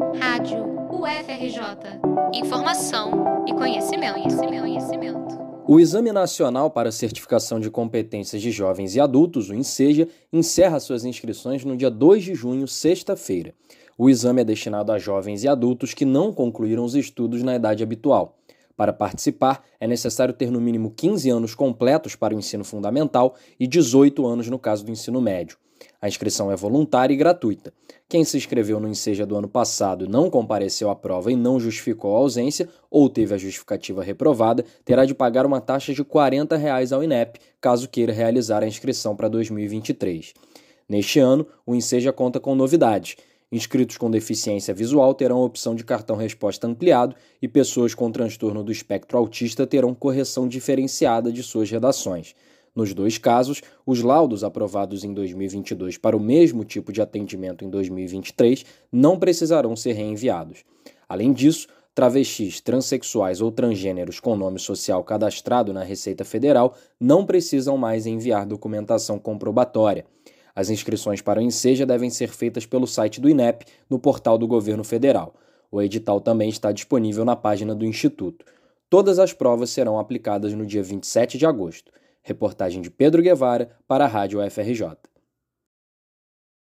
Rádio UFRJ. Informação e conhecimento, conhecimento, conhecimento. O Exame Nacional para Certificação de Competências de Jovens e Adultos, o INSEJA, encerra suas inscrições no dia 2 de junho, sexta-feira. O exame é destinado a jovens e adultos que não concluíram os estudos na idade habitual. Para participar, é necessário ter no mínimo 15 anos completos para o ensino fundamental e 18 anos no caso do ensino médio. A inscrição é voluntária e gratuita. Quem se inscreveu no Enseja do ano passado não compareceu à prova e não justificou a ausência ou teve a justificativa reprovada, terá de pagar uma taxa de 40 reais ao INEP, caso queira realizar a inscrição para 2023. Neste ano, o Enseja conta com novidades. Inscritos com deficiência visual terão a opção de cartão resposta ampliado e pessoas com transtorno do espectro autista terão correção diferenciada de suas redações. Nos dois casos, os laudos aprovados em 2022 para o mesmo tipo de atendimento em 2023 não precisarão ser reenviados. Além disso, travestis, transexuais ou transgêneros com nome social cadastrado na Receita Federal não precisam mais enviar documentação comprobatória. As inscrições para o Enseja devem ser feitas pelo site do INEP, no portal do Governo Federal. O edital também está disponível na página do Instituto. Todas as provas serão aplicadas no dia 27 de agosto. Reportagem de Pedro Guevara para a Rádio UFRJ.